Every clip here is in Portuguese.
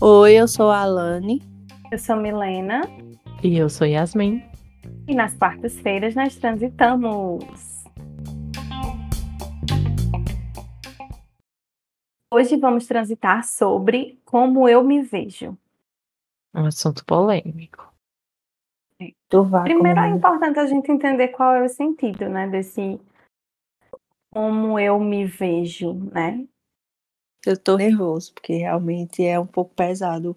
Oi, eu sou a Alane. Eu sou Milena. E eu sou Yasmin. E nas quartas-feiras nós transitamos. Hoje vamos transitar sobre como eu me vejo. Um assunto polêmico. Primeiro é importante a gente entender qual é o sentido, né, desse como eu me vejo, né? Eu tô nervoso, porque realmente é um pouco pesado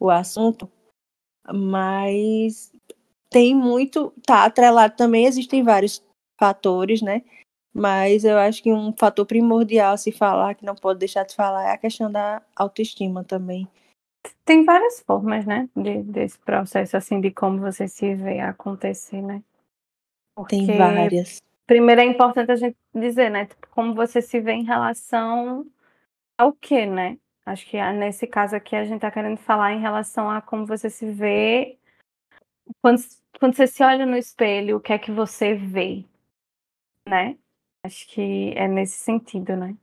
o assunto, mas tem muito, tá atrelado também, existem vários fatores, né? Mas eu acho que um fator primordial a se falar, que não pode deixar de falar, é a questão da autoestima também. Tem várias formas, né, de, desse processo, assim, de como você se vê acontecer, né? Porque, Tem várias. Primeiro é importante a gente dizer, né, tipo, como você se vê em relação ao quê, né? Acho que ah, nesse caso aqui a gente tá querendo falar em relação a como você se vê quando, quando você se olha no espelho, o que é que você vê, né? Acho que é nesse sentido, né?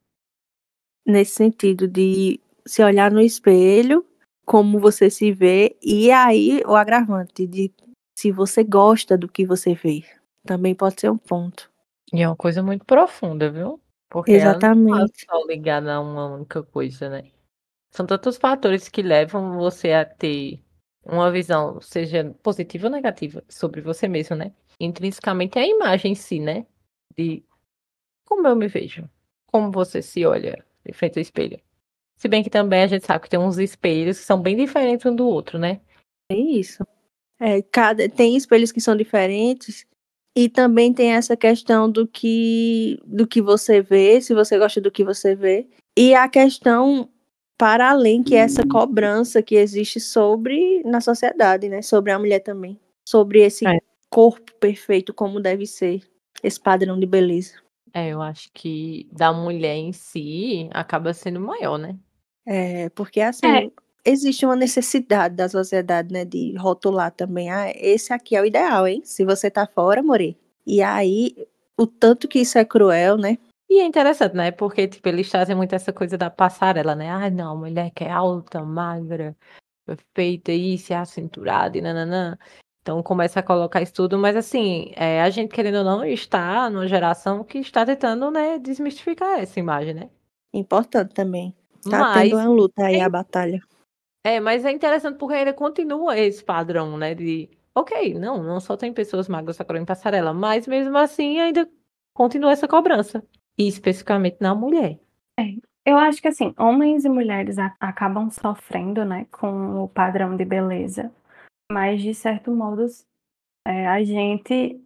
Nesse sentido de se olhar no espelho, como você se vê, e aí o agravante de se você gosta do que você vê. Também pode ser um ponto. E é uma coisa muito profunda, viu? Porque Exatamente. ela não tá só ligada a uma única coisa, né? São tantos fatores que levam você a ter uma visão, seja positiva ou negativa, sobre você mesmo, né? Intrinsecamente é a imagem em si, né? De como eu me vejo, como você se olha de frente ao espelho. Se bem que também a gente sabe que tem uns espelhos que são bem diferentes um do outro, né? É isso. É, cada, tem espelhos que são diferentes e também tem essa questão do que do que você vê, se você gosta do que você vê. E a questão para além que é essa cobrança que existe sobre na sociedade, né? Sobre a mulher também. Sobre esse é. corpo perfeito como deve ser, esse padrão de beleza. É, eu acho que da mulher em si acaba sendo maior, né? É, porque assim, é. Existe uma necessidade da sociedade, né, de rotular também, ah, esse aqui é o ideal, hein? Se você tá fora, more. E aí, o tanto que isso é cruel, né? E é interessante, né? Porque, tipo, eles trazem muito essa coisa da passarela, né? Ah, não, mulher que é alta, magra, feita isso, é acinturada e nananã. Então começa a colocar isso tudo, mas assim, é, a gente querendo ou não está numa geração que está tentando, né, desmistificar essa imagem, né? Importante também. Tá mas, tendo uma luta aí, é, a batalha. É, mas é interessante porque ainda continua esse padrão, né, de, ok, não, não só tem pessoas magras em passarela, mas mesmo assim ainda continua essa cobrança. E especificamente na mulher. É, eu acho que assim, homens e mulheres acabam sofrendo, né, com o padrão de beleza, mas de certo modo é, a gente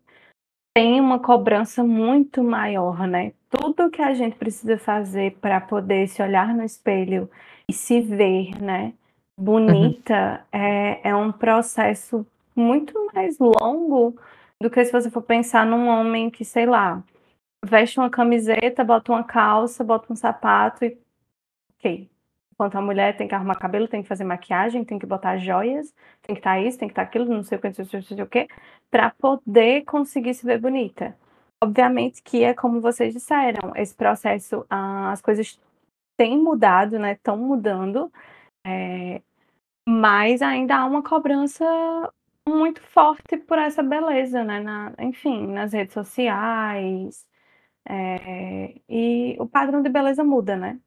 tem uma cobrança muito maior, né? Tudo que a gente precisa fazer para poder se olhar no espelho e se ver, né. Bonita, uhum. é, é um processo muito mais longo do que se você for pensar num homem que, sei lá, veste uma camiseta, bota uma calça, bota um sapato e. Ok. Enquanto a mulher tem que arrumar cabelo, tem que fazer maquiagem, tem que botar joias, tem que estar tá isso, tem que estar tá aquilo, não sei o que, não sei o que, para poder conseguir se ver bonita. Obviamente que é como vocês disseram, esse processo, ah, as coisas têm mudado, né? Estão mudando, é, mas ainda há uma cobrança muito forte por essa beleza, né? Na, enfim, nas redes sociais, é, e o padrão de beleza muda, né?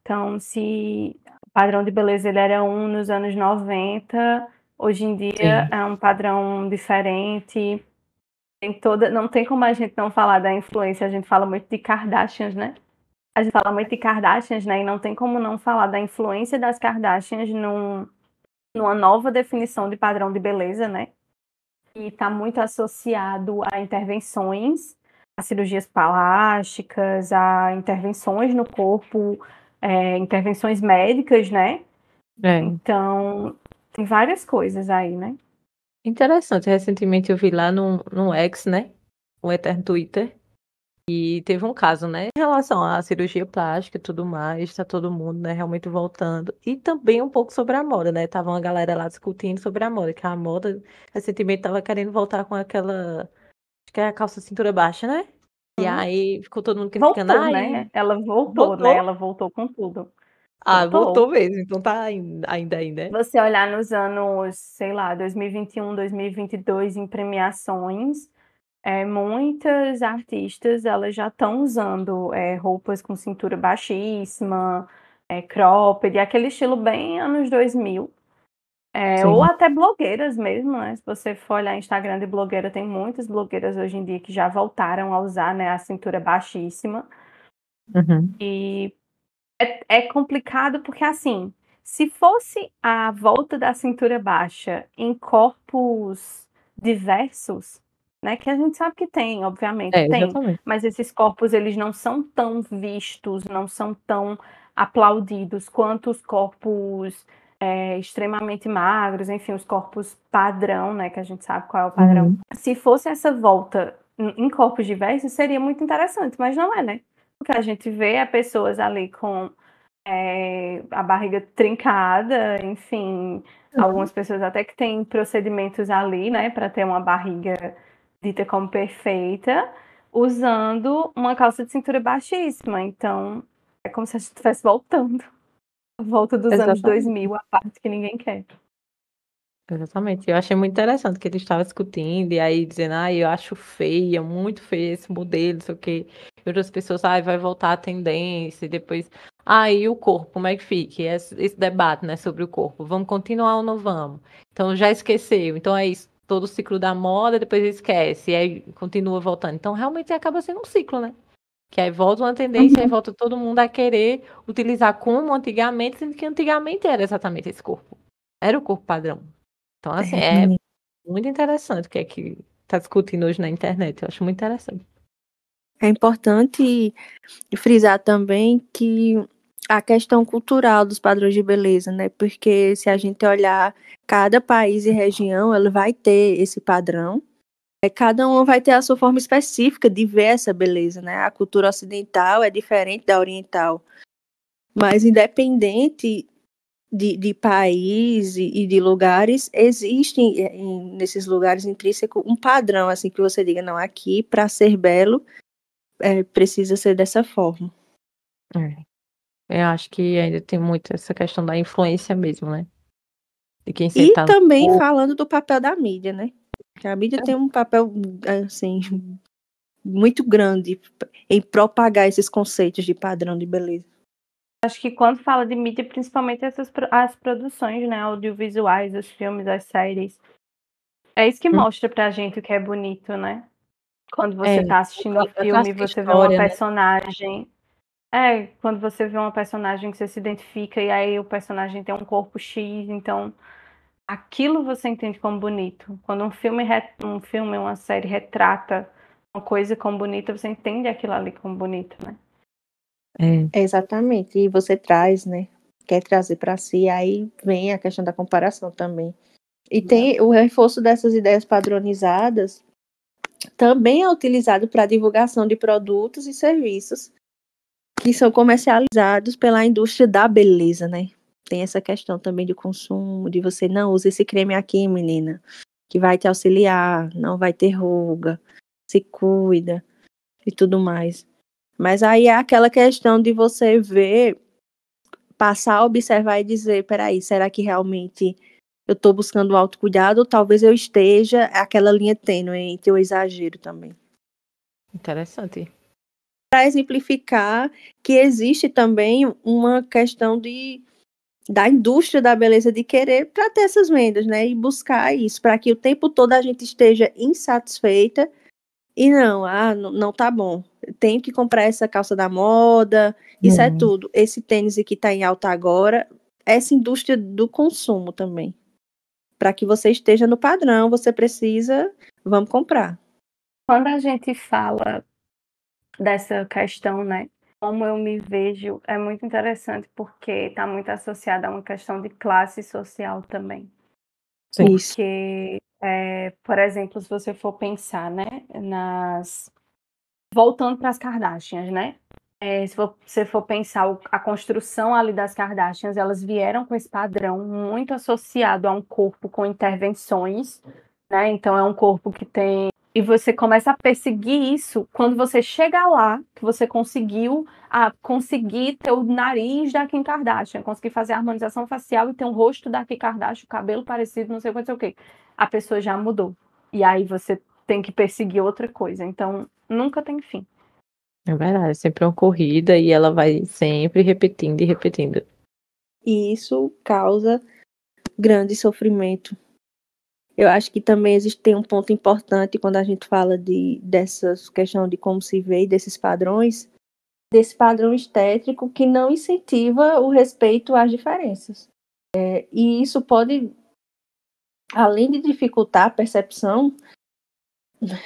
Então, se o padrão de beleza ele era um nos anos 90, hoje em dia Sim. é um padrão diferente. Tem toda, não tem como a gente não falar da influência, a gente fala muito de Kardashians, né? A gente fala muito de Kardashians, né? E não tem como não falar da influência das Kardashians num, numa nova definição de padrão de beleza, né? E está muito associado a intervenções a cirurgias plásticas, a intervenções no corpo, é, intervenções médicas, né? É. Então, tem várias coisas aí, né? Interessante. Recentemente eu vi lá no, no X, né? O Eterno Twitter. E teve um caso, né? Em relação à cirurgia plástica e tudo mais, tá todo mundo, né, realmente voltando. E também um pouco sobre a moda, né? Tava uma galera lá discutindo sobre a moda, que a moda recentemente tava querendo voltar com aquela que é a calça cintura baixa, né? E aí ficou todo mundo criticando. Voltou, "Ai, né? Ela voltou, voltou? né? Ela voltou com tudo. Ah, Voltou. voltou mesmo, então tá ainda ainda aí, né? Você olhar nos anos, sei lá, 2021, 2022, em premiações, é, muitas artistas elas já estão usando é, roupas com cintura baixíssima, é, cropped, aquele estilo bem anos 2000. É, ou até blogueiras mesmo, né? Se você for olhar Instagram de blogueira, tem muitas blogueiras hoje em dia que já voltaram a usar né, a cintura baixíssima. Uhum. E é, é complicado porque, assim, se fosse a volta da cintura baixa em corpos diversos, né? Que a gente sabe que tem, obviamente, É, tem. exatamente. Mas esses corpos, eles não são tão vistos, não são tão aplaudidos quanto os corpos é, extremamente magros, enfim, os corpos padrão, né? Que a gente sabe qual é o padrão. Uhum. Se fosse essa volta em corpos diversos, seria muito interessante, mas não é, né? O que a gente vê é pessoas ali com é, a barriga trincada, enfim, algumas pessoas até que têm procedimentos ali, né, para ter uma barriga dita como perfeita, usando uma calça de cintura baixíssima. Então, é como se a gente estivesse voltando. Volta dos anos Exatamente. 2000, a parte que ninguém quer. Exatamente. Eu achei muito interessante que ele estava discutindo e aí dizendo, ah, eu acho feia, muito feio esse modelo, não sei o quê. E outras pessoas, ah, vai voltar a tendência, e depois, ah, e o corpo, como é que fica? Esse, esse debate, né, sobre o corpo. Vamos continuar ou não vamos? Então já esqueceu. Então é isso, todo o ciclo da moda, depois esquece, e aí continua voltando. Então realmente acaba sendo um ciclo, né? Que aí volta uma tendência, aí volta todo mundo a querer utilizar como antigamente, sendo que antigamente era exatamente esse corpo. Era o corpo padrão. Então, assim, é muito interessante o que é que está discutindo hoje na internet. Eu acho muito interessante. É importante frisar também que a questão cultural dos padrões de beleza, né? Porque se a gente olhar cada país e região, ela vai ter esse padrão. É, cada um vai ter a sua forma específica de ver essa beleza, né? A cultura ocidental é diferente da oriental. Mas independente de, de país e, de lugares, existe em- nesses lugares intrínseco um padrão, assim, que você diga, não, aqui, para ser belo, é, precisa ser dessa forma. É. Eu acho que ainda tem muito essa questão da influência mesmo, né? De quem E no também corpo. falando do papel da mídia, né? Que a mídia tem um papel, assim, muito grande em propagar esses conceitos de padrão de beleza. Acho que quando fala de mídia, principalmente essas as produções, né, audiovisuais, os filmes, as séries, é isso que Hum. mostra pra gente o que é bonito, né? Quando você É, tá assistindo um filme, você vê uma história, né? É, quando você vê uma personagem que você se identifica e aí o personagem tem um corpo X, então aquilo você entende como bonito. Quando um filme, um filme, uma série retrata uma coisa como bonita, você entende aquilo ali como bonito, né? É. Exatamente. E você traz, né? Quer trazer para si, aí vem a questão da comparação também. E tem o reforço dessas ideias padronizadas também é utilizado para divulgação de produtos e serviços que são comercializados pela indústria da beleza, né? Tem essa questão também de consumo, de você não use esse creme aqui, menina, que vai te auxiliar, não vai ter ruga, se cuida e tudo mais. Mas aí é aquela questão de você ver, passar a observar e dizer, peraí, será que realmente eu estou buscando autocuidado ou talvez eu esteja aquela linha tênue entre o exagero também. Interessante. Para exemplificar que existe também uma questão de da indústria da beleza de querer para ter essas vendas, né? E buscar isso, para que o tempo todo a gente esteja insatisfeita e não, ah, não, não tá bom. Tenho que comprar essa calça da moda, isso é Uhum. tudo. Esse tênis que está em alta agora, essa indústria do consumo também. Para que você esteja no padrão, você precisa, vamos comprar. Quando a gente fala dessa questão, né? Como eu me vejo, é muito interessante porque está muito associada a uma questão de classe social também. Sim. Porque, é, por exemplo, se você for pensar, né, nas. Voltando para as Kardashians, né? É, se você for pensar a construção ali das Kardashians, elas vieram com esse padrão muito associado a um corpo com intervenções, né? Então é um corpo que tem E você começa a perseguir isso quando você chega lá, que você conseguiu a conseguir ter o nariz da Kim Kardashian, conseguir fazer a harmonização facial e ter um rosto da Kim Kardashian, o cabelo parecido, não sei o que, não sei o que. A pessoa já mudou. E aí você tem que perseguir outra coisa. Então, nunca tem fim. É verdade, é sempre uma corrida e ela vai sempre repetindo e repetindo. E isso causa grande sofrimento. Eu acho que também existe tem um ponto importante quando a gente fala de dessas questão de como se vê desses padrões, desse padrão estético que não incentiva o respeito às diferenças. É, e isso pode, além de dificultar a percepção,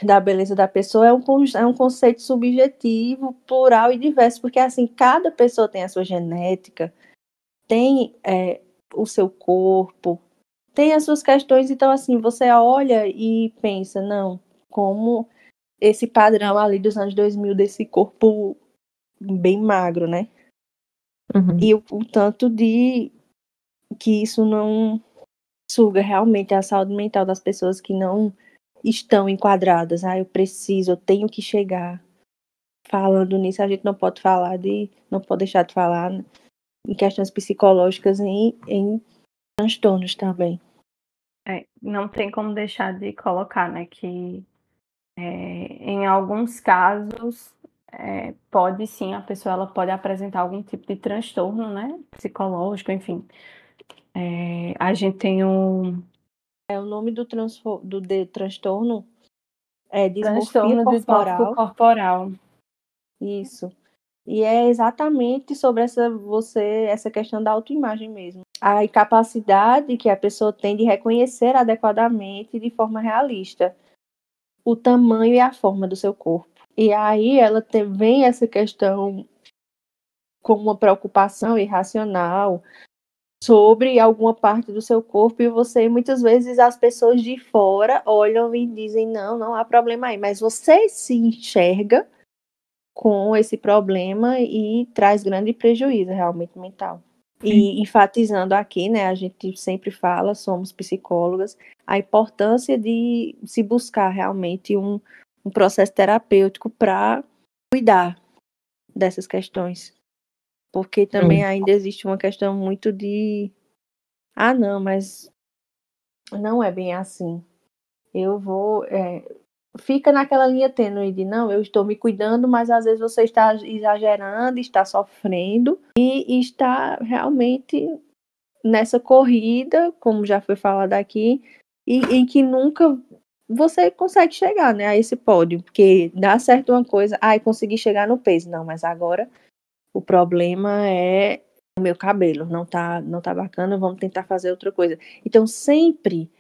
da beleza da pessoa é um, é um conceito subjetivo, plural e diverso, porque assim, cada pessoa tem a sua genética, tem é, o seu corpo, tem as suas questões, então assim, você olha e pensa, não, como esse padrão ali dos anos 2000 desse corpo bem magro, né? Uhum. E o, o tanto de que isso não suga realmente a saúde mental das pessoas que não estão enquadradas. Ah, eu preciso, eu tenho que chegar. Falando nisso, a gente não pode falar de, não pode deixar de falar em questões psicológicas em, em transtornos também. É, não tem como deixar de colocar, né, que é, em alguns casos é, pode sim, a pessoa ela pode apresentar algum tipo de transtorno, né, psicológico, enfim. É, a gente tem um, é, o nome do, do de, transtorno é dismorfia corporal. corporal. Isso. E é exatamente sobre essa você essa questão da autoimagem mesmo. A incapacidade que a pessoa tem de reconhecer adequadamente de forma realista o tamanho e a forma do seu corpo. E aí ela tem, vem essa questão como uma preocupação irracional sobre alguma parte do seu corpo e você muitas vezes as pessoas de fora olham e dizem não, não há problema aí, mas você se enxerga com esse problema e traz grande prejuízo realmente mental. E enfatizando aqui, né, a gente sempre fala, somos psicólogas, a importância de se buscar realmente um, um processo terapêutico para cuidar dessas questões. Porque também hum. ainda existe uma questão muito de. Ah, não, mas não é bem assim. Eu vou. É... Fica naquela linha tênue de não, eu estou me cuidando, mas às vezes você está exagerando, está sofrendo e está realmente nessa corrida, como já foi falado aqui, e em que nunca você consegue chegar né, a esse pódio, porque dá certo uma coisa, ai, ah, consegui chegar no peso, não, mas agora o problema é o meu cabelo, não tá, não tá bacana, vamos tentar fazer outra coisa. Então sempre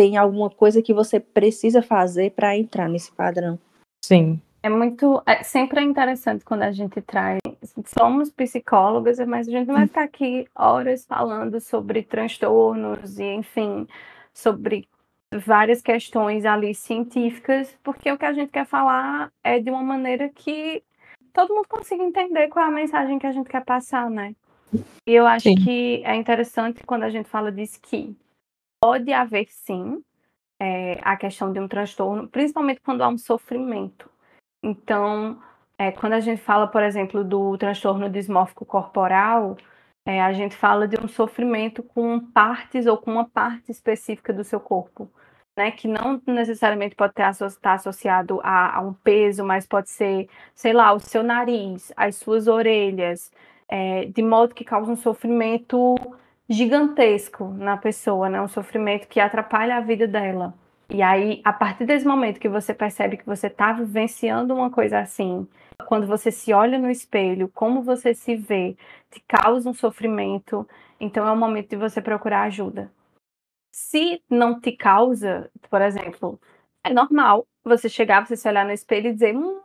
tem alguma coisa que você precisa fazer para entrar nesse padrão. Sim. É muito, é, sempre é interessante quando a gente traz, somos psicólogas, mas a gente não vai ficar aqui horas falando sobre transtornos e, enfim, sobre várias questões ali científicas, porque o que a gente quer falar é de uma maneira que todo mundo consiga entender qual é a mensagem que a gente quer passar, né? E eu acho sim. que é interessante quando a gente fala disso que pode haver sim é, a questão de um transtorno, principalmente quando há um sofrimento. Então, é, quando a gente fala, por exemplo, do transtorno dismórfico corporal, é, a gente fala de um sofrimento com partes ou com uma parte específica do seu corpo né, que não necessariamente pode estar tá associado a, a, um peso, mas pode ser, sei lá, o seu nariz, as suas orelhas, é, de modo que causa um sofrimento gigantesco na pessoa, né, um sofrimento que atrapalha a vida dela. E aí, a partir desse momento que você percebe que você está vivenciando uma coisa assim, quando você se olha no espelho, como você se vê, te causa um sofrimento, então é o momento de você procurar ajuda. Se não te causa, por exemplo, é normal você chegar, você se olhar no espelho e dizer, hum,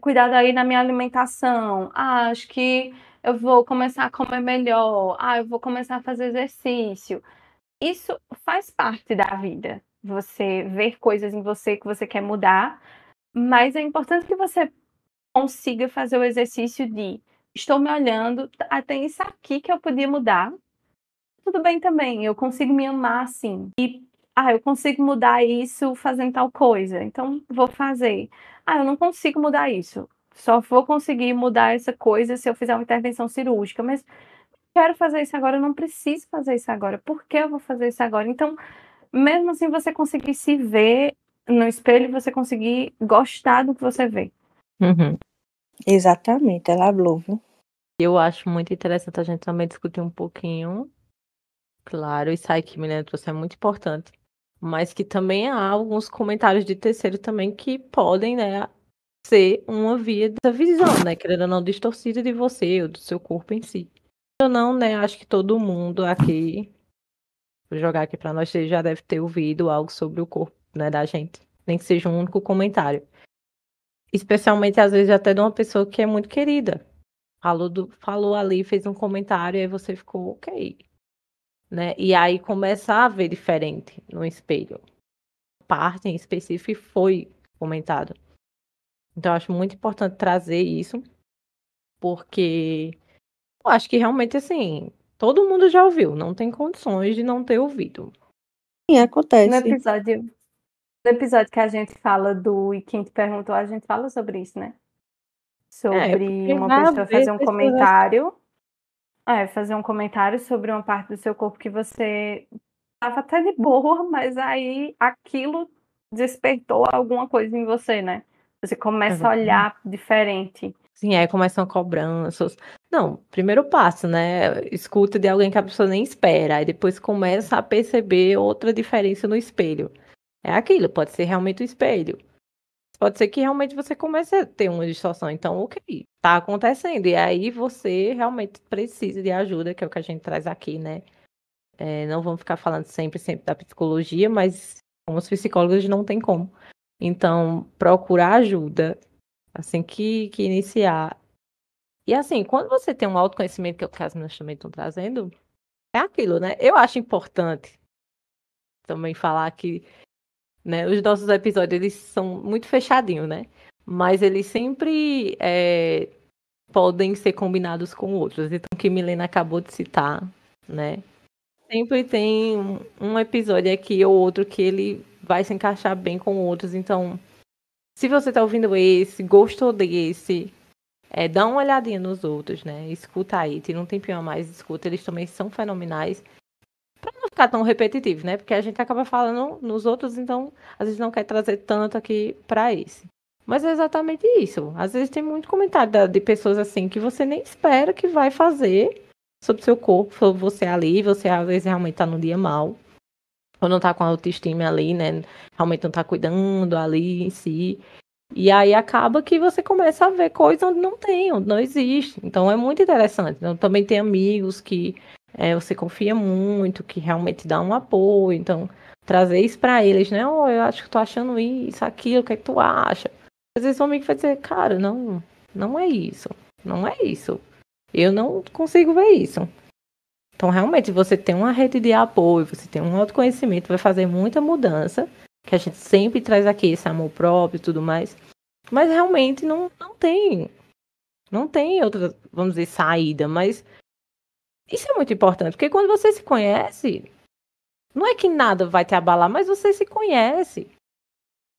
cuidado aí na minha alimentação, ah, acho que eu vou começar a comer melhor, ah, eu vou começar a fazer exercício. Isso faz parte da vida. Você ver coisas em você que você quer mudar, mas é importante que você consiga fazer o exercício de estou me olhando, ah, tem isso aqui que eu podia mudar, tudo bem também, eu consigo me amar assim. E ah, eu consigo mudar isso fazendo tal coisa, então vou fazer. Ah, eu não consigo mudar isso. Só vou conseguir mudar essa coisa se eu fizer uma intervenção cirúrgica, mas quero fazer isso agora, eu não preciso fazer isso agora. Por que eu vou fazer isso agora? Então, mesmo assim, você conseguir se ver no espelho, você conseguir gostar do que você vê. Uhum. Exatamente, ela falou, viu? Eu acho muito interessante a gente também discutir um pouquinho. Claro, isso aí que Milena trouxe é muito importante. Mas que também há alguns comentários de terceiro também que podem, né, ser uma via dessa visão, né? Querendo ou não, distorcida de você ou do seu corpo em si. Ou não, né? Acho que todo mundo aqui, vou jogar aqui para nós, já deve ter ouvido algo sobre o corpo, né, da gente. Nem que seja um único comentário. Especialmente, às vezes, até de uma pessoa que é muito querida. Falou, do, falou ali, fez um comentário, e aí você ficou, ok. Né? E aí começa a ver diferente no espelho. Parte em específico foi comentado. Então, eu acho muito importante trazer isso, porque eu acho que realmente, assim, todo mundo já ouviu, não tem condições de não ter ouvido. Sim, acontece. No episódio, no episódio que a gente fala do E Quem Te Perguntou, a gente fala sobre isso, né? Sobre É, uma pessoa fazer um comentário. É, fazer um comentário sobre uma parte do seu corpo que você tava até de boa, mas aí aquilo despertou alguma coisa em você, né? Você começa a Exatamente. olhar diferente. Sim, aí começam cobranças. Não, primeiro passo, né? Escuta de alguém que a pessoa nem espera. Aí depois começa a perceber outra diferença no espelho. É aquilo, pode ser realmente o espelho. Pode ser que realmente você comece a ter uma distorção. Então, ok, tá acontecendo. E aí você realmente precisa de ajuda, que é o que a gente traz aqui, né? É, não vamos ficar falando sempre, sempre da psicologia, mas como os psicólogos não tem como. Então, procurar ajuda assim que, que iniciar. E assim, quando você tem um autoconhecimento, que é o que as meninas também estão trazendo, é aquilo, né? Eu acho importante também falar que né, os nossos episódios eles são muito fechadinhos, né? Mas eles sempre é, podem ser combinados com outros. Então, o que Milena acabou de citar, né? Sempre tem um, um episódio aqui ou outro que ele vai se encaixar bem com outros. Então, se você tá ouvindo esse, gostou desse, é, dá uma olhadinha nos outros, né? Escuta aí, tira um tempinho a mais, escuta, eles também são fenomenais. Pra não ficar tão repetitivo, né? Porque a gente acaba falando nos outros, então às vezes não quer trazer tanto aqui pra esse. Mas é exatamente isso. Às vezes tem muito comentário de pessoas assim que você nem espera que vai fazer sobre seu corpo, sobre você ali, você às vezes realmente tá num dia mal. Ou não tá com autoestima ali, né? Realmente não tá cuidando ali em si. E aí acaba que você começa a ver coisas onde não tem, onde não existe. Então é muito interessante. Então, também tem amigos que é, você confia muito, que realmente dá um apoio. Então, trazer isso pra eles, né? Oh, eu acho que tô achando isso, aquilo, o que é que tu acha? Às vezes o amigo vai dizer, cara, não, não é isso. Não é isso. Eu não consigo ver isso. Então, realmente, você tem uma rede de apoio, você tem um autoconhecimento, vai fazer muita mudança. Que a gente sempre traz aqui esse amor próprio e tudo mais. Mas realmente não, não tem. Não tem outra, vamos dizer, saída. Mas isso é muito importante. Porque quando você se conhece, não é que nada vai te abalar, mas você se conhece.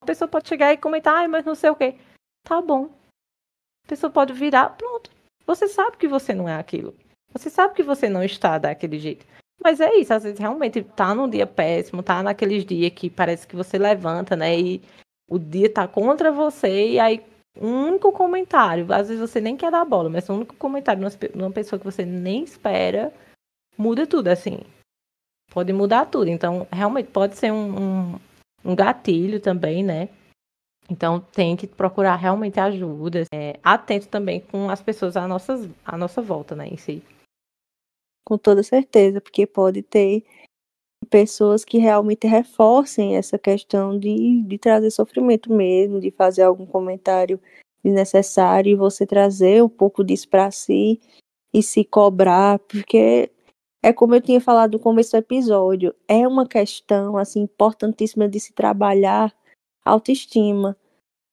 A pessoa pode chegar e comentar, ai, mas não sei o quê. Tá bom. A pessoa pode virar, pronto. Você sabe que você não é aquilo. Você sabe que você não está daquele jeito. Mas é isso, às vezes realmente tá num dia péssimo, tá naqueles dias que parece que você levanta, né? E o dia tá contra você, e aí um único comentário, às vezes você nem quer dar bola, mas um único comentário de uma pessoa que você nem espera, muda tudo, assim. Pode mudar tudo. Então, realmente pode ser um, um, um gatilho também, né? Então tem que procurar realmente ajuda. É, atento também com as pessoas à nossa, à nossa volta, né? Em si. Com toda certeza, porque pode ter pessoas que realmente reforcem essa questão de, de trazer sofrimento mesmo, de fazer algum comentário desnecessário e você trazer um pouco disso para si e se cobrar, porque é como eu tinha falado no começo do episódio, é uma questão assim importantíssima de se trabalhar autoestima.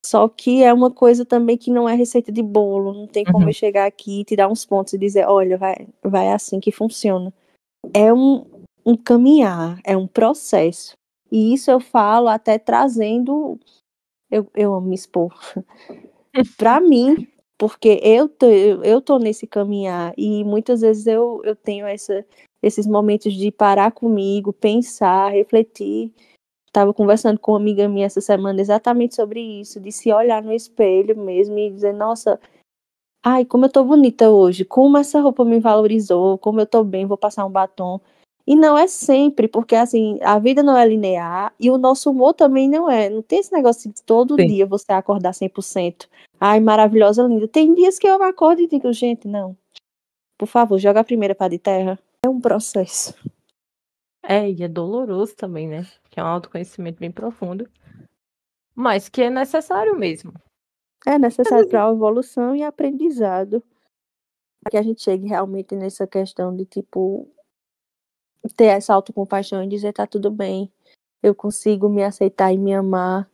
Só que é uma coisa também que não é receita de bolo, não tem como Uhum. eu chegar aqui e te dar uns pontos e dizer, olha, vai, vai assim que funciona. É um, um caminhar, é um processo. E isso eu falo até trazendo. Eu, eu amo me expor. para mim, porque eu tô, eu tô nesse caminhar e muitas vezes eu, eu tenho essa, esses momentos de parar comigo, pensar, refletir. Estava conversando com uma amiga minha essa semana exatamente sobre isso, de se olhar no espelho mesmo e dizer, nossa, ai, como eu tô bonita hoje, como essa roupa me valorizou, como eu tô bem, vou passar um batom. E não é sempre, porque assim, a vida não é linear e o nosso humor também não é. Não tem esse negócio de todo Sim. dia você acordar 100%. Ai, maravilhosa, linda. Tem dias que eu acordo e digo, gente, não. Por favor, joga a primeira para de terra. É um processo. É, e é doloroso também, né? Que é um autoconhecimento bem profundo. Mas que é necessário mesmo. É necessário para a evolução e aprendizado. Para que a gente chegue realmente nessa questão de, tipo, ter essa autocompaixão e dizer tá tudo bem, eu consigo me aceitar e me amar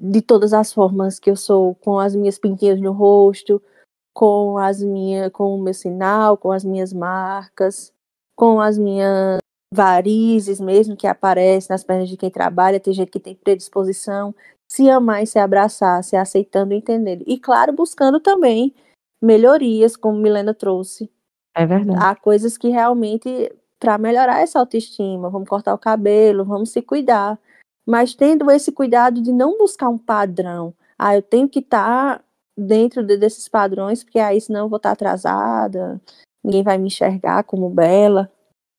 de todas as formas que eu sou, com as minhas pintinhas no rosto, com as minhas, com o meu sinal, com as minhas marcas, com as minhas varizes mesmo que aparecem nas pernas de quem trabalha, tem gente que tem predisposição, se amar e se abraçar, se aceitando e entendendo. E claro, buscando também melhorias, como Milena trouxe. É verdade. Há coisas que realmente para melhorar essa autoestima, vamos cortar o cabelo, vamos se cuidar. Mas tendo esse cuidado de não buscar um padrão. Ah, eu tenho que estar tá dentro de, desses padrões, porque aí senão eu vou estar tá atrasada, ninguém vai me enxergar como bela.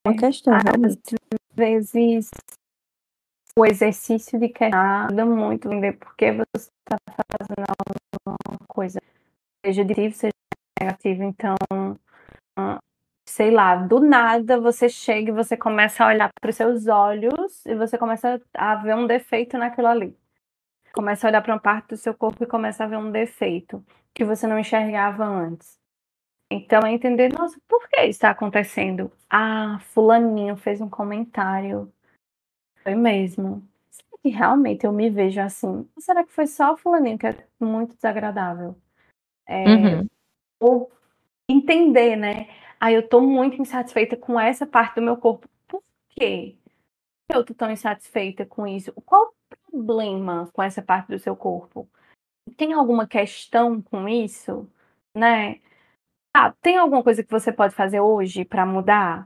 É uma questão, realmente. Às vezes o exercício de questionar ajuda muito ver por que você está fazendo alguma coisa, seja positivo, seja negativo. Então, sei lá, do nada você chega e você começa a olhar para os seus olhos e você começa a ver um defeito naquilo ali. Começa a olhar para uma parte do seu corpo e começa a ver um defeito que você não enxergava antes. Então é entender, nossa, por que isso está acontecendo? Ah, fulaninho fez um comentário. Foi mesmo. Será que realmente eu me vejo assim? Ou será que foi só fulaninho que é muito desagradável? É, uhum. Ou entender, né? Aí eu tô muito insatisfeita com essa parte do meu corpo. Por quê? eu tô tão insatisfeita com isso? Qual o problema com essa parte do seu corpo? Tem alguma questão com isso? Né? Ah, tem alguma coisa que você pode fazer hoje para mudar?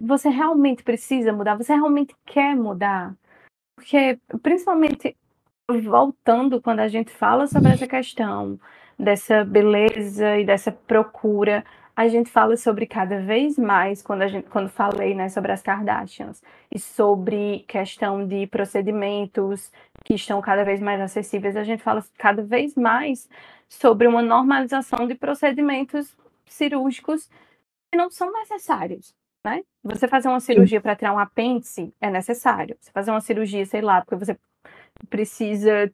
Você realmente precisa mudar? Você realmente quer mudar? Porque, principalmente, voltando quando a gente fala sobre essa questão dessa beleza e dessa procura a gente fala sobre cada vez mais, quando, a gente, quando falei né, sobre as Kardashians, e sobre questão de procedimentos que estão cada vez mais acessíveis, a gente fala cada vez mais sobre uma normalização de procedimentos cirúrgicos que não são necessários. Né? Você fazer uma cirurgia para tirar um apêndice é necessário. Você fazer uma cirurgia, sei lá, porque você precisa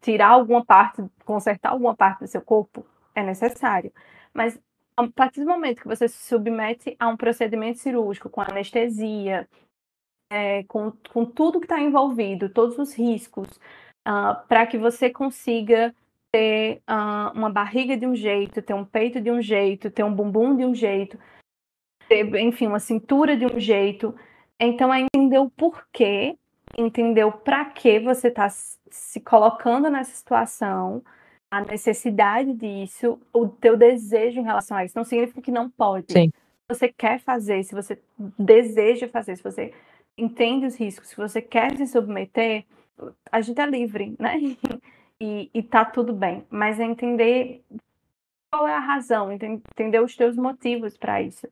tirar alguma parte, consertar alguma parte do seu corpo, é necessário. Mas a partir do momento que você se submete a um procedimento cirúrgico com anestesia, é, com, com tudo que está envolvido, todos os riscos, uh, para que você consiga ter uh, uma barriga de um jeito, ter um peito de um jeito, ter um bumbum de um jeito, ter, enfim, uma cintura de um jeito. Então, é entender o porquê, entender o para que você está se colocando nessa situação, a necessidade disso, o teu desejo em relação a isso. Não significa que não pode. Sim. Se você quer fazer, se você deseja fazer, se você entende os riscos, se você quer se submeter, a gente é livre, né? E, e tá tudo bem. Mas é entender qual é a razão, entender os teus motivos para isso.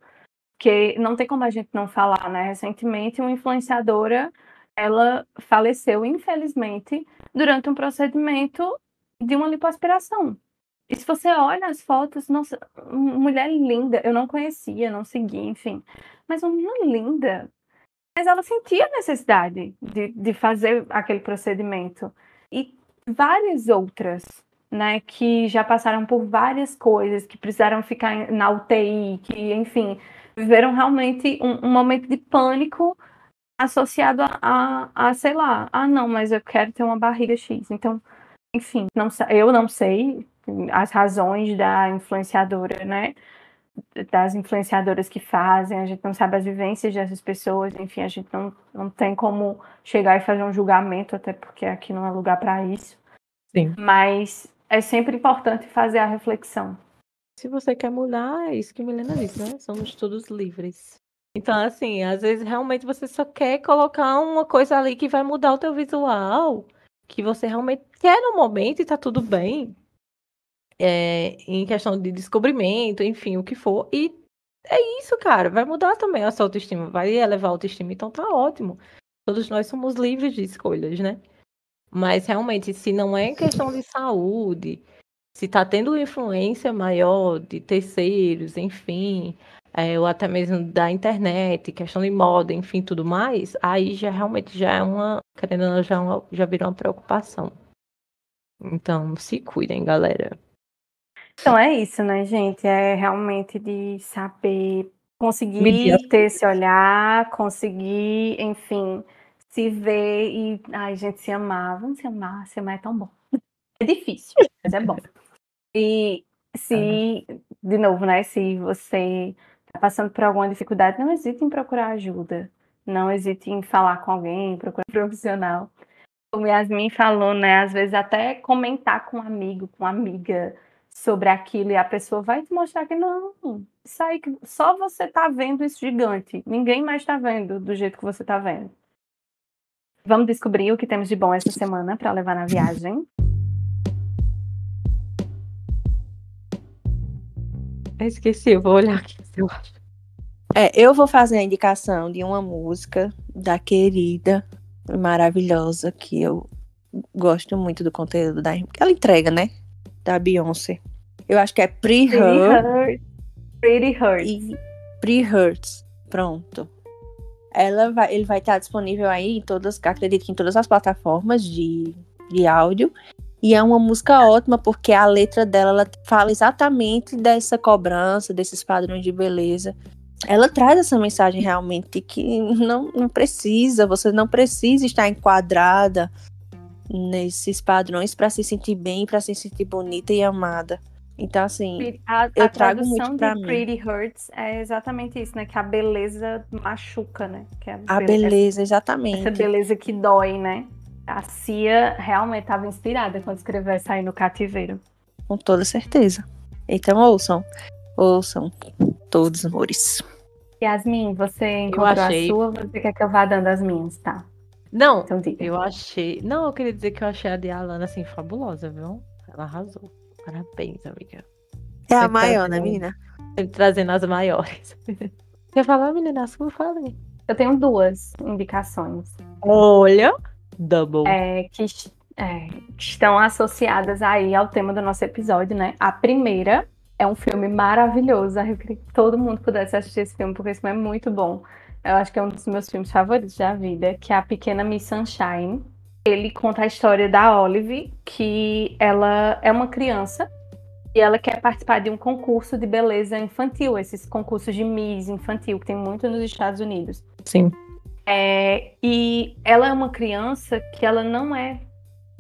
Porque não tem como a gente não falar, né? Recentemente, uma influenciadora, ela faleceu, infelizmente, durante um procedimento de uma lipoaspiração. E se você olha as fotos, nossa, mulher linda, eu não conhecia, não seguia, enfim. Mas uma linda. Mas ela sentia necessidade de, de fazer aquele procedimento. E várias outras, né, que já passaram por várias coisas, que precisaram ficar na UTI, que, enfim, viveram realmente um, um momento de pânico associado a, a, a, sei lá, ah, não, mas eu quero ter uma barriga X. Então, enfim, não, eu não sei as razões da influenciadora, né? Das influenciadoras que fazem, a gente não sabe as vivências dessas pessoas, enfim, a gente não, não tem como chegar e fazer um julgamento, até porque aqui não é lugar para isso. Sim. Mas é sempre importante fazer a reflexão. Se você quer mudar, é isso que Milena disse, né? Somos todos livres. Então, assim, às vezes realmente você só quer colocar uma coisa ali que vai mudar o teu visual, que você realmente quer no momento e tá tudo bem. É, em questão de descobrimento, enfim, o que for. E é isso, cara. Vai mudar também a sua autoestima, vai elevar a autoestima, então tá ótimo. Todos nós somos livres de escolhas, né? Mas realmente, se não é questão de saúde, se está tendo influência maior de terceiros, enfim, é, ou até mesmo da internet, questão de moda, enfim, tudo mais, aí já realmente já é uma, querendo ou não, já, é uma, já virou uma preocupação. Então, se cuidem, galera. Então é isso, né, gente? É realmente de saber conseguir ter esse olhar, conseguir, enfim, se ver e ai, gente, se amar. Vamos se amar, se amar é tão bom. É difícil, mas é bom. E se, de novo, né, se você está passando por alguma dificuldade, não hesite em procurar ajuda. Não hesite em falar com alguém, procurar um profissional. Como Yasmin falou, né, às vezes até comentar com um amigo, com uma amiga sobre aquilo e a pessoa vai te mostrar que não, isso aí que só você está vendo isso gigante. Ninguém mais está vendo do jeito que você está vendo. Vamos descobrir o que temos de bom essa semana para levar na viagem. Eu esqueci, eu vou olhar aqui se eu acho. É, eu vou fazer a indicação de uma música da querida, maravilhosa, que eu gosto muito do conteúdo da que ela entrega, né? Da Beyoncé. Eu acho que é Pretty, Pretty Hurt. Pretty Hurt. Pretty Hurts. Pronto ela vai, ele vai estar disponível aí em todas, acredito que em todas as plataformas de, de áudio. E é uma música ótima porque a letra dela ela fala exatamente dessa cobrança, desses padrões de beleza. Ela traz essa mensagem realmente que não, não precisa, você não precisa estar enquadrada nesses padrões para se sentir bem, para se sentir bonita e amada. Então, assim, a, eu a trago muito pra de mim. Pretty Hurts é exatamente isso, né? Que a beleza machuca, né? Que a, a beleza, beleza, exatamente. Essa beleza que dói, né? A Cia realmente estava inspirada quando escreveu essa aí no cativeiro. Com toda certeza. Então, ouçam. Ouçam. Todos, amores. Yasmin, você encontrou achei... a sua, você quer que eu vá dando as minhas, tá? Não, então, eu achei. Não, eu queria dizer que eu achei a de Alana assim fabulosa, viu? Ela arrasou. Parabéns, amiga. É a maior, né, menina? Sempre trazendo as maiores. Quer falar, menina? Como falei. Eu tenho duas indicações. Olha, double. É, que, é, que estão associadas aí ao tema do nosso episódio, né? A primeira é um filme maravilhoso. Eu queria que todo mundo pudesse assistir esse filme, porque esse filme é muito bom. Eu acho que é um dos meus filmes favoritos da vida, que é A Pequena Miss Sunshine ele conta a história da Olive, que ela é uma criança e ela quer participar de um concurso de beleza infantil, esses concursos de Miss infantil, que tem muito nos Estados Unidos. Sim. É, e ela é uma criança que ela não é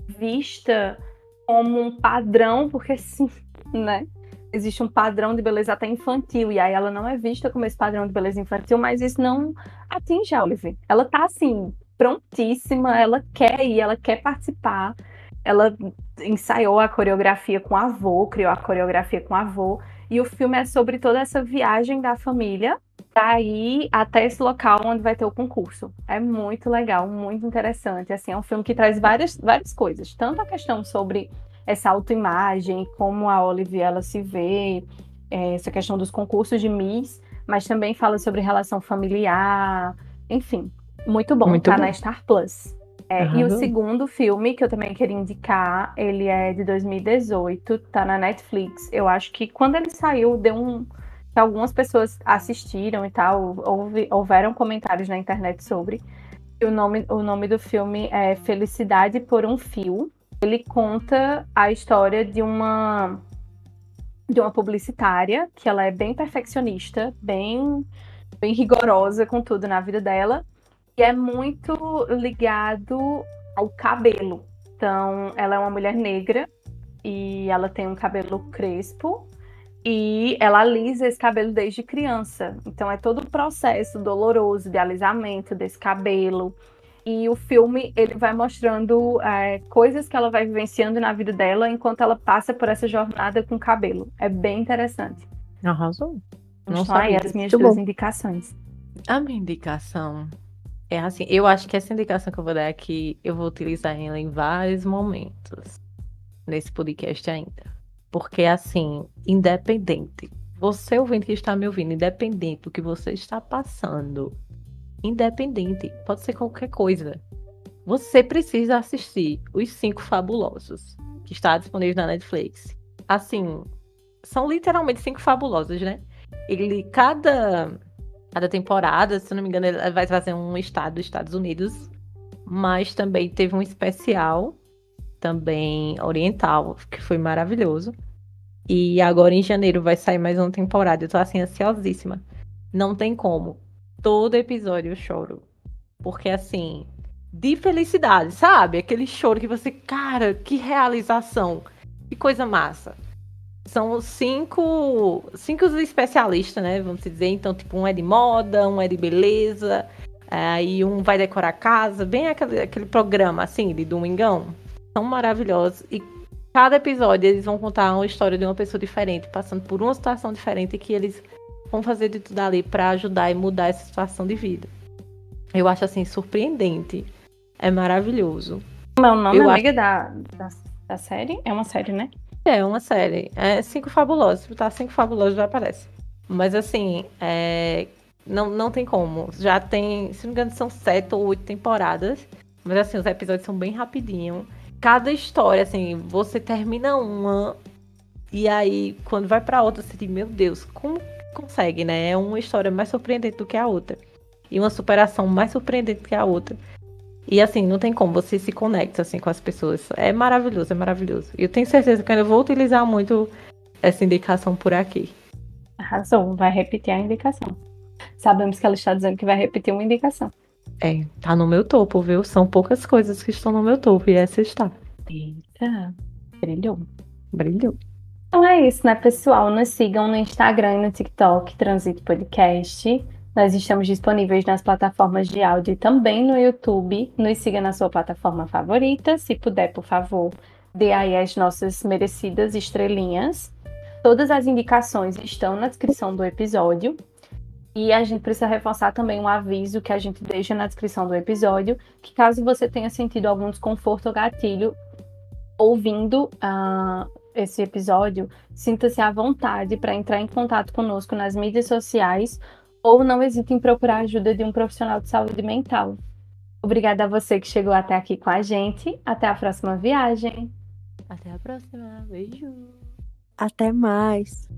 vista como um padrão, porque sim, né? Existe um padrão de beleza até infantil, e aí ela não é vista como esse padrão de beleza infantil, mas isso não atinge a Olive. Ela tá assim, prontíssima, ela quer ir, ela quer participar. Ela ensaiou a coreografia com a avô, criou a coreografia com a avô. E o filme é sobre toda essa viagem da família ir até esse local onde vai ter o concurso. É muito legal, muito interessante. Assim, é um filme que traz várias, várias coisas. Tanto a questão sobre essa autoimagem, como a Olivia ela se vê, é, essa questão dos concursos de Miss, mas também fala sobre relação familiar, enfim, muito bom, Muito tá bom. na Star Plus. É, e o segundo filme que eu também queria indicar, ele é de 2018, tá na Netflix. Eu acho que quando ele saiu, deu um. Algumas pessoas assistiram e tal, houve, houveram comentários na internet sobre. O nome, o nome do filme é Felicidade por um Fio. Ele conta a história de uma de uma publicitária que ela é bem perfeccionista, bem bem rigorosa com tudo na vida dela e é muito ligado ao cabelo. Então, ela é uma mulher negra e ela tem um cabelo crespo e ela alisa esse cabelo desde criança. Então é todo o processo doloroso de alisamento desse cabelo. E o filme ele vai mostrando é, coisas que ela vai vivenciando na vida dela enquanto ela passa por essa jornada com o cabelo. É bem interessante. Arrasou. Não só aí as minhas duas bom. indicações. A minha indicação é assim, eu acho que essa indicação que eu vou dar aqui, eu vou utilizar ela em vários momentos nesse podcast ainda. Porque assim, independente, você ouvinte que está me ouvindo, independente do que você está passando, independente, pode ser qualquer coisa. Você precisa assistir Os Cinco Fabulosos, que está disponível na Netflix. Assim, são literalmente cinco fabulosos, né? Ele, cada cada temporada, se não me engano, ele vai trazer um estado dos Estados Unidos, mas também teve um especial também oriental, que foi maravilhoso. E agora em janeiro vai sair mais uma temporada. Eu tô assim ansiosíssima. Não tem como. Todo episódio eu choro. Porque assim, de felicidade, sabe? Aquele choro que você, cara, que realização. Que coisa massa são cinco, cinco especialistas, né? Vamos dizer. Então, tipo, um é de moda, um é de beleza, aí um vai decorar a casa, bem aquele, aquele programa, assim, de domingão. São maravilhosos. E cada episódio eles vão contar uma história de uma pessoa diferente, passando por uma situação diferente que eles vão fazer de tudo ali para ajudar e mudar essa situação de vida. Eu acho, assim, surpreendente. É maravilhoso. Meu nome, Eu amiga acho... da, da, da série? É uma série, né? É uma série. É Cinco Fabulosos. Tá Cinco Fabulosos já aparece. Mas assim, é... não, não tem como. Já tem, se não me engano, são sete ou oito temporadas. Mas assim, os episódios são bem rapidinho. Cada história, assim, você termina uma e aí quando vai para outra, você diz, meu Deus, como consegue, né? É uma história mais surpreendente do que a outra. E uma superação mais surpreendente que a outra. E assim, não tem como, você se conecta assim com as pessoas. É maravilhoso, é maravilhoso. E eu tenho certeza que eu vou utilizar muito essa indicação por aqui. Arrasou, vai repetir a indicação. Sabemos que ela está dizendo que vai repetir uma indicação. É, tá no meu topo, viu? São poucas coisas que estão no meu topo e essa está. Eita, brilhou. Brilhou. Então é isso, né, pessoal? Nos sigam no Instagram e no TikTok, Transito Podcast. Nós estamos disponíveis nas plataformas de áudio e também no YouTube. Nos siga na sua plataforma favorita. Se puder, por favor, dê aí as nossas merecidas estrelinhas. Todas as indicações estão na descrição do episódio. E a gente precisa reforçar também um aviso que a gente deixa na descrição do episódio, que caso você tenha sentido algum desconforto ou gatilho ouvindo uh, esse episódio, sinta-se à vontade para entrar em contato conosco nas mídias sociais ou não hesite em procurar a ajuda de um profissional de saúde mental. Obrigada a você que chegou até aqui com a gente. Até a próxima viagem. Até a próxima. Beijo. Até mais.